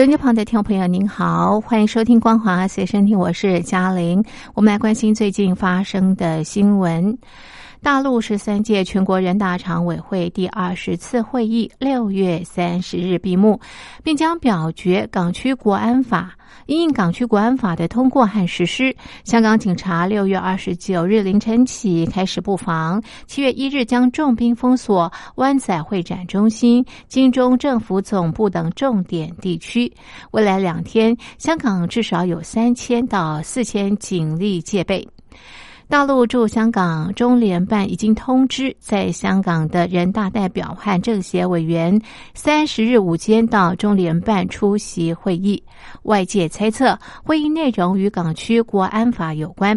手机旁的听众朋友，您好，欢迎收听《光华随身听》，我是嘉玲。我们来关心最近发生的新闻。大陆十三届全国人大常委会第二十次会议六月三十日闭幕，并将表决港区国安法。因应港区国安法的通过和实施，香港警察六月二十九日凌晨起开始布防，七月一日将重兵封锁湾仔会展中心、金钟政府总部等重点地区。未来两天，香港至少有三千到四千警力戒备。大陆驻香港中联办已经通知，在香港的人大代表和政协委员三十日午间到中联办出席会议。外界猜测，会议内容与港区国安法有关。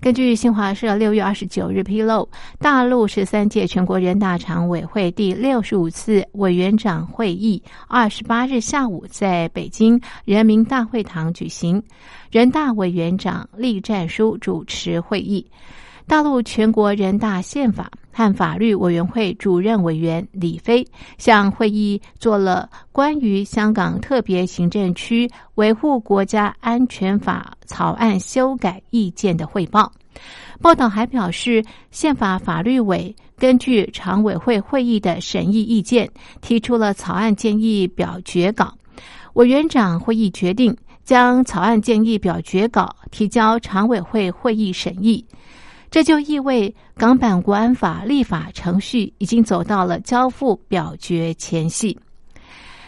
根据新华社六月二十九日披露，大陆十三届全国人大常委会第六十五次委员长会议二十八日下午在北京人民大会堂举行，人大委员长栗战书主持会议。大陆全国人大宪法和法律委员会主任委员李飞向会议做了关于香港特别行政区维护国家安全法草案修改意见的汇报。报道还表示，宪法法律委根据常委会会议的审议意见，提出了草案建议表决稿。委员长会议决定将草案建议表决稿提交常委会会议审议。这就意味港版国安法立法程序已经走到了交付表决前夕。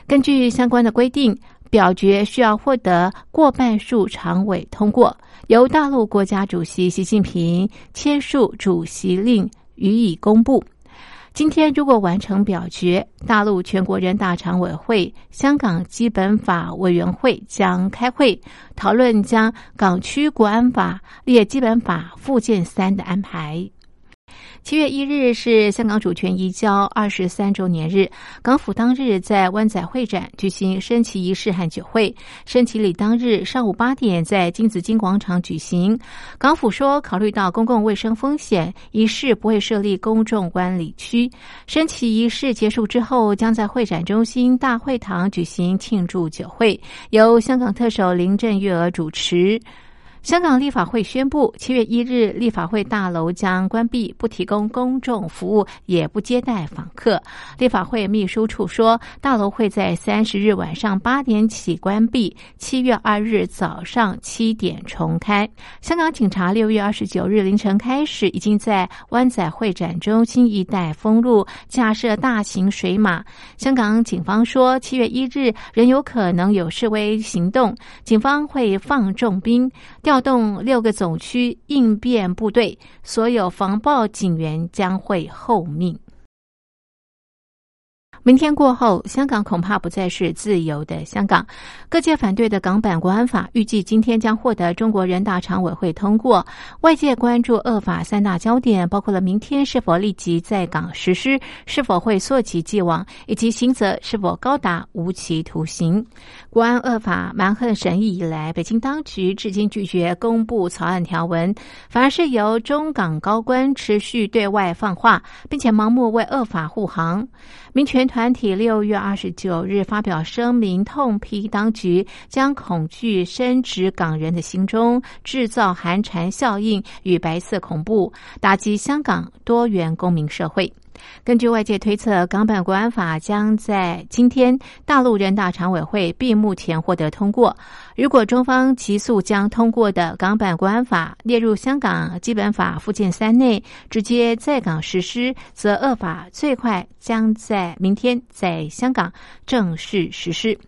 根据相关的规定，表决需要获得过半数常委通过，由大陆国家主席习近平签署主席令予以公布。今天如果完成表决，大陆全国人大常委会、香港基本法委员会将开会讨论将港区国安法列基本法附件三的安排。七月一日是香港主权移交二十三周年日，港府当日在湾仔会展举行升旗仪式和酒会。升旗礼当日上午八点在金紫荆广场举行。港府说，考虑到公共卫生风险，仪式不会设立公众管理区。升旗仪式结束之后，将在会展中心大会堂举行庆祝酒会，由香港特首林郑月娥主持。香港立法会宣布，七月一日立法会大楼将关闭，不提供公众服务，也不接待访客。立法会秘书处说，大楼会在三十日晚上八点起关闭，七月二日早上七点重开。香港警察六月二十九日凌晨开始，已经在湾仔会展中心一带封路，架设大型水马。香港警方说，七月一日仍有可能有示威行动，警方会放重兵。调动六个总区应变部队，所有防暴警员将会候命。明天过后，香港恐怕不再是自由的香港。各界反对的港版国安法预计今天将获得中国人大常委会通过。外界关注恶法三大焦点，包括了明天是否立即在港实施，是否会溯及既往，以及刑责是否高达无期徒刑。国安恶法蛮横审议以来，北京当局至今拒绝公布草案条文，反而是由中港高官持续对外放话，并且盲目为恶法护航。民权团团体六月二十九日发表声明，痛批当局将恐惧深植港人的心中，制造寒蝉效应与白色恐怖，打击香港多元公民社会。根据外界推测，港版国安法将在今天大陆人大常委会闭幕前获得通过。如果中方急速将通过的港版国安法列入香港基本法附件三内，直接在港实施，则恶法最快将在明天在香港正式实施。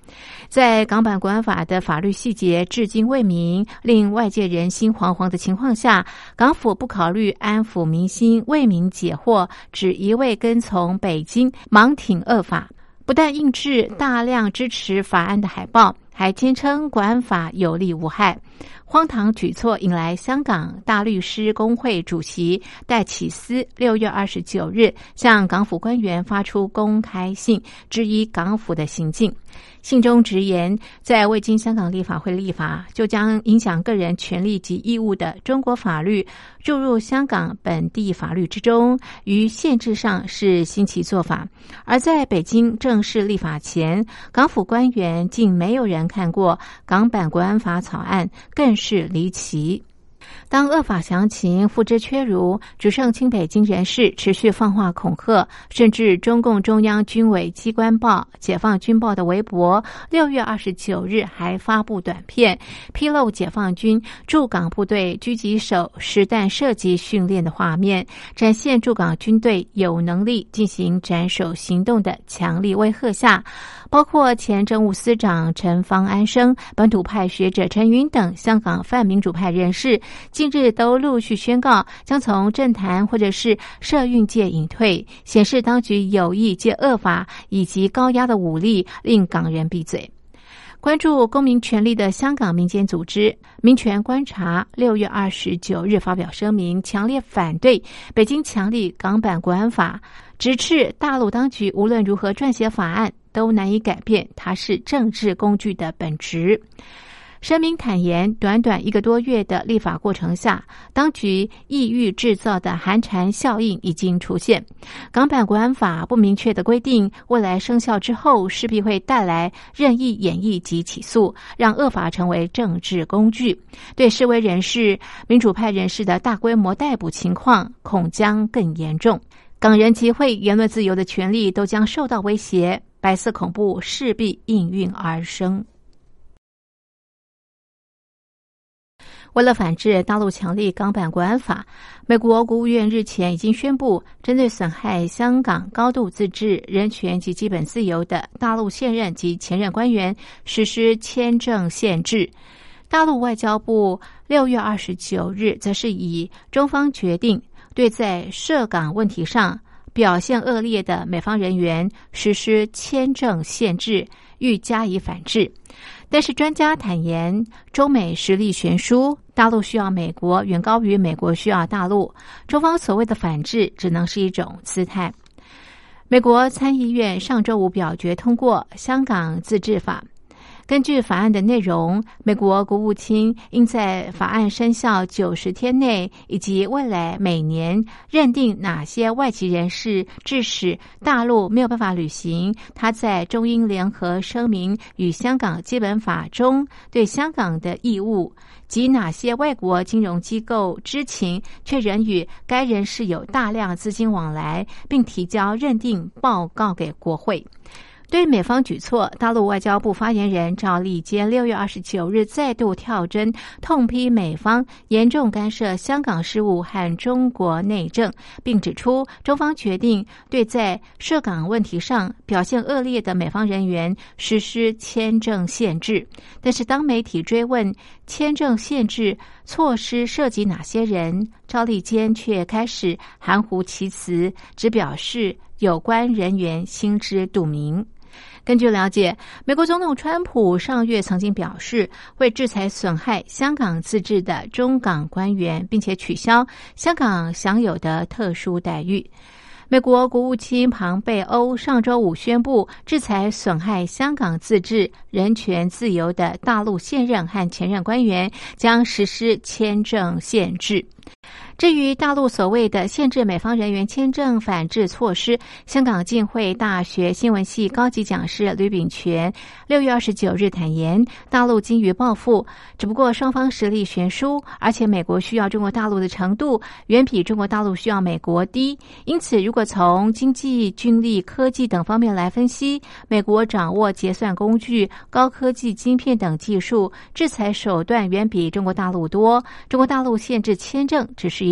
在港版国安法的法律细节至今未明，令外界人心惶惶的情况下，港府不考虑安抚民心、为民解惑，只一味跟从北京，盲挺恶法。不但印制大量支持法案的海报，还坚称国安法有利无害。荒唐举措引来香港大律师工会主席戴启思六月二十九日向港府官员发出公开信，质疑港府的行径。信中直言，在未经香港立法会立法就将影响个人权利及义务的中国法律注入香港本地法律之中，于限制上是新奇做法。而在北京正式立法前，港府官员竟没有人看过港版国安法草案，更是离奇。当恶法详情付之阙如，只剩清北京人士持续放话恐吓，甚至中共中央军委机关报《解放军报》的微博六月二十九日还发布短片，披露解放军驻港部队狙击手实弹射击训练的画面，展现驻港军队有能力进行斩首行动的强力威吓下。包括前政务司长陈方安生、本土派学者陈云等香港泛民主派人士，近日都陆续宣告将从政坛或者是社运界隐退，显示当局有意借恶法以及高压的武力令港人闭嘴。关注公民权利的香港民间组织民权观察六月二十九日发表声明，强烈反对北京强力港版国安法，直斥大陆当局无论如何撰写法案。都难以改变它是政治工具的本质。声明坦言，短短一个多月的立法过程下，当局意欲制造的寒蝉效应已经出现。港版国安法不明确的规定，未来生效之后势必会带来任意演绎及起诉，让恶法成为政治工具。对示威人士、民主派人士的大规模逮捕情况，恐将更严重。港人集会、言论自由的权利都将受到威胁。白色恐怖势必应运而生。为了反制大陆强力港版国安法，美国国务院日前已经宣布，针对损害香港高度自治、人权及基本自由的大陆现任及前任官员实施签证限制。大陆外交部六月二十九日则是以中方决定对在涉港问题上。表现恶劣的美方人员实施签证限制，欲加以反制。但是专家坦言，中美实力悬殊，大陆需要美国远高于美国需要大陆。中方所谓的反制，只能是一种姿态。美国参议院上周五表决通过《香港自治法》。根据法案的内容，美国国务卿应在法案生效九十天内，以及未来每年认定哪些外籍人士致使大陆没有办法履行他在中英联合声明与香港基本法中对香港的义务，及哪些外国金融机构知情却仍与该人士有大量资金往来，并提交认定报告给国会。对美方举措，大陆外交部发言人赵立坚六月二十九日再度跳针，痛批美方严重干涉香港事务和中国内政，并指出中方决定对在涉港问题上表现恶劣的美方人员实施签证限制。但是，当媒体追问签证限制措施涉及哪些人，赵立坚却开始含糊其辞，只表示有关人员心知肚明。根据了解，美国总统川普上月曾经表示会制裁损害香港自治的中港官员，并且取消香港享有的特殊待遇。美国国务卿庞贝欧上周五宣布制裁损害香港自治、人权、自由的大陆现任和前任官员，将实施签证限制。至于大陆所谓的限制美方人员签证反制措施，香港浸会大学新闻系高级讲师吕炳全六月二十九日坦言，大陆基于报复，只不过双方实力悬殊，而且美国需要中国大陆的程度远比中国大陆需要美国低，因此如果从经济、军力、科技等方面来分析，美国掌握结算工具、高科技晶片等技术，制裁手段远比中国大陆多，中国大陆限制签证只是一。